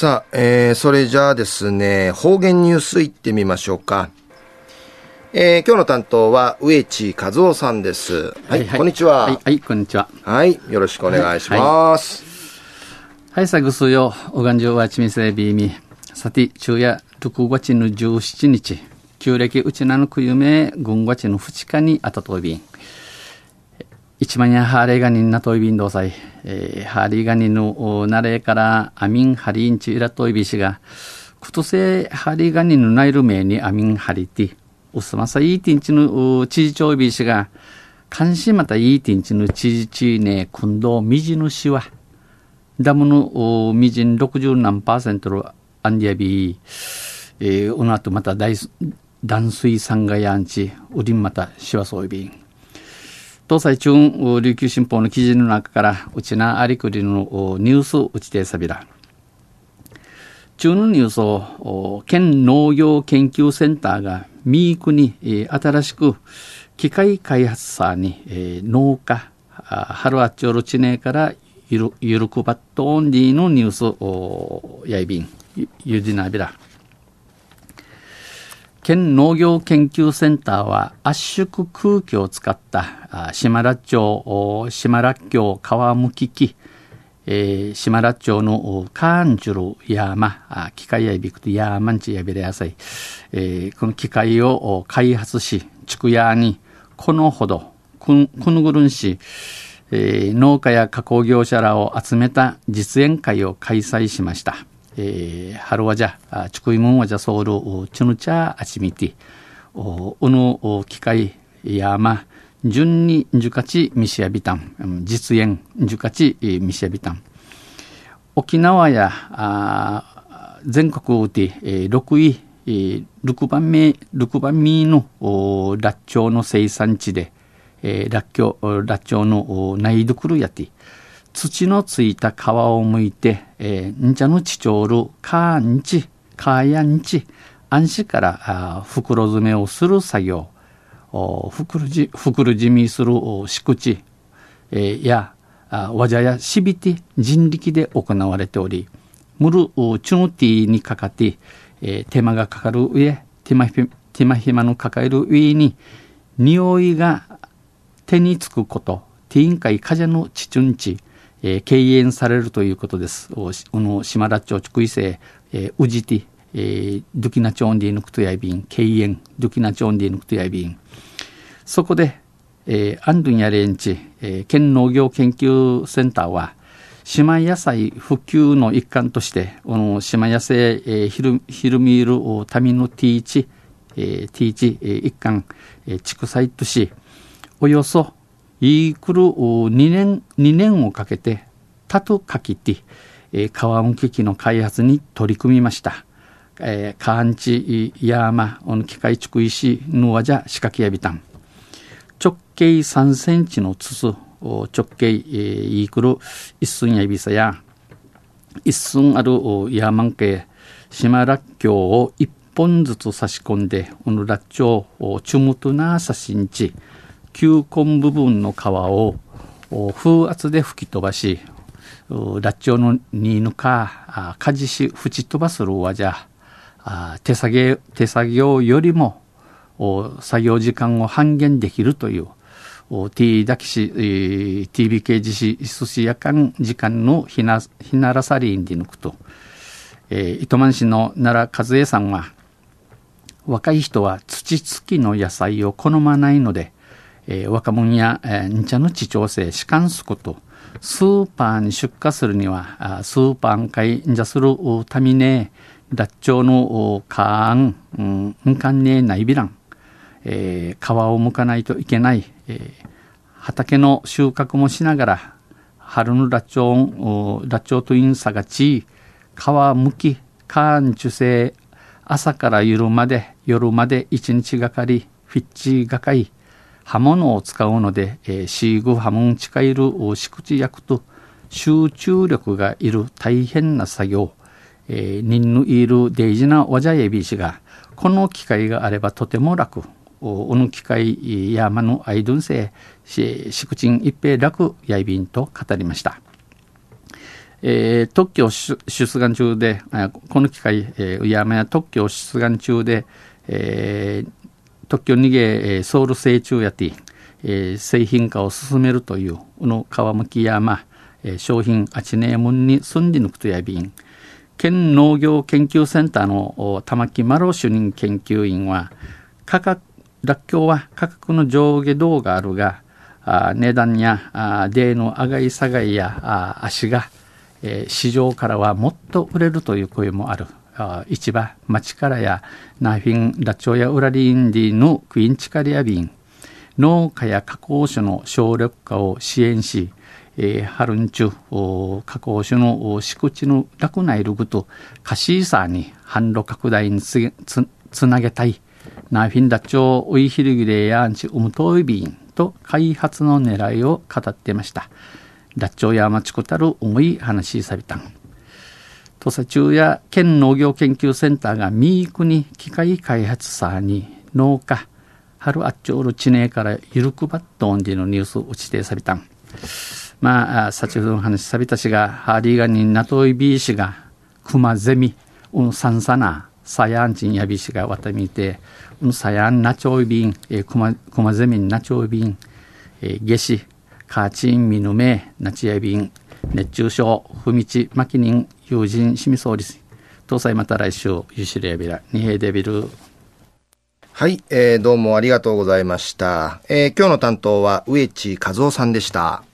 さあ、えー、それじゃあですね、方言ニュースいってみましょうか。えー、今日の担当は植地和夫さんです。はい、はいはい、こんにちは、はい。はい、こんにちは。はい、よろしくお願いします。はい、さぐすよ、おがんじょうはちみせびみ。さて、昼夜6月の17日、旧暦うちなのくゆめ、軍月の2日にあたとびん。一万やハーレーガニンナトイビンドサイ、えー、ハーリーガニンのナレーからアミンハリンチイラトイビシが、クトセハーリーガニンのナイル名にアミンハリティ、ウスマサイーティンチのチジチョイビシが、監視またイーティンチのチジチネ、クンドミジヌシワ、ダムのミジン60何パーセントのアンディアビー、えー、うなとまた大断水産がやんち、ウリンまたシワソイビン。東西中琉球新報の記事の中から、うちなありくりのニュースうちてさびら。中のニュースを、県農業研究センターが、ミークに、新しく機械開発者に、農家、ハルアッチョルチネからゆる、ゆるくばっとオンディのニュースを、やいびん、ゆじなびら。県農業研究センターは圧縮空気を使った島らっ町島らっ峡川向き機、えー、島らっ町のカーンチュルヤーマ機械やいびくとヤーマンチやびれやさい、えー、この機械を開発し畜屋にこのほどくぬぐるんし、えー、農家や加工業者らを集めた実演会を開催しました。えー、春はじゃ、ちくいもんはじゃソウル、チュヌチャーあちみて、お、うぬ、機械、やま、順にんじゅかちみしやびたん、実演、んじゅかちみしやびたん。沖縄や、あ全国で、えー、6位、えー、6番目、6番目のラッチョウの生産地で、えー、ラッキョラッチョウの内どくるやて、土のついた皮をむいて、えー、んちゃのちちょうるかんち、かやんち、安心からあ袋詰めをする作業、お袋じ袋じみする敷地、えー、やわじゃやしびて人力で行われており、むるチュノティにかかって、えー、手間がかかる上、手間手間暇のかかる上に、匂いが手につくこと、ティーンカイカジャのちちゅんち、えー、敬遠されるということです。おの島田町地区異性、えー、うじて、えー、ドゥキナチョンディヌクトヤビン、敬遠、ドゥキナチョンディヌクトヤビン。そこで、えー、アンドゥンヤレンチ、えー、県農業研究センターは、島野菜普及の一環として、この島野菜、えー、ヒルヒルミールタミノティーチ、えー、ティーチ、えー、一環、えー、畜産とし、およそイークル2年、2年をかけて、タトカキティ、川運機器の開発に取り組みました。えー、カーンチ、ヤーマ、オン機械畜石、ヌワジャ、仕掛けやびたん。直径3センチの筒、直径、えー、イークル一寸やびさや、一寸あるヤーマン系、島らっきょうを一本ずつ差し込んで、オヌラッチョウ、チュムトナーサシンチ、球根部分の皮を風圧で吹き飛ばし、ラッチョウのニーヌか、かじし、吹き飛ばするわじゃ、手作業、手作業よりも、作業時間を半減できるという、T だきし、TBK 自死、寿司夜間時間のひな、ひならさりんで抜くと、えー、糸満市の奈良和恵さんは、若い人は土付きの野菜を好まないので、えー、若者や、えー、んちゃの地調整士官すこと、スーパーに出荷するには、スーパー会んじゃするためね、ダッチョウのカーン、うん、んかんねないびらん、えー、皮を剥かないといけない、えー、畑の収穫もしながら、春のラッチョウ、ラッチョウとインサがち、皮むき、カーン受精、朝から夜まで、夜まで一日がかり、フィッチがかり、刃物を使うので、えー、シーグ刃文近いる敷地役と集中力がいる大変な作業、えー、人のいる大事なわじゃえびしが、この機会があればとても楽、おの機会やまのアイドンセ、しくちん一平楽やいびんと語りました。えー、特許出願中で、この機会、えー、山や特許出願中で、えー、特許逃げソウル成中やて、えー、製品化を進めるという、の川向き山、えー、商品あちねえもんに住んでぬくとやびん、県農業研究センターの玉木丸主任研究員は、価格、らっきょうは価格の上下動があるが、あ値段やあデーの上がり下がりやあ足が、えー、市場からはもっと売れるという声もある。市場、町からやナーフィン、ラチョウやウラリンディのクインチカリアビン、農家や加工種の省力化を支援し、えー、春んちゅ加工種の敷地の楽ないるぐと、カシーサーに販路拡大につつなげたい。ナーフィンダチョウウイヒルギレやんちウムトイビンと開発の狙いを語っていました。ダチョウやマチコタル重い話さびたん。土佐中や県農業研究センターがミークに機械開発さに農家、春あっちょうる地名からゆるくばっとんでのニュース打ちてさびたん。まあ、先ほどの話さびたしが、ハーリーガニンナトイビー氏が、クマゼミ、うんさんさな、サヤンチンヤビ氏がわたみて、うんさやんなちょいびん、えクマ、クマゼミンなちょいびん、えー、ゲシ、カーチンミヌメ、ナチヤビン、熱中症、不道、マキニン、友人、シミソーリス、搭載また来週、ユシレビラ、ニヘデビル。はい、えー、どうもありがとうございました。えー、今日の担当は植地和夫さんでした。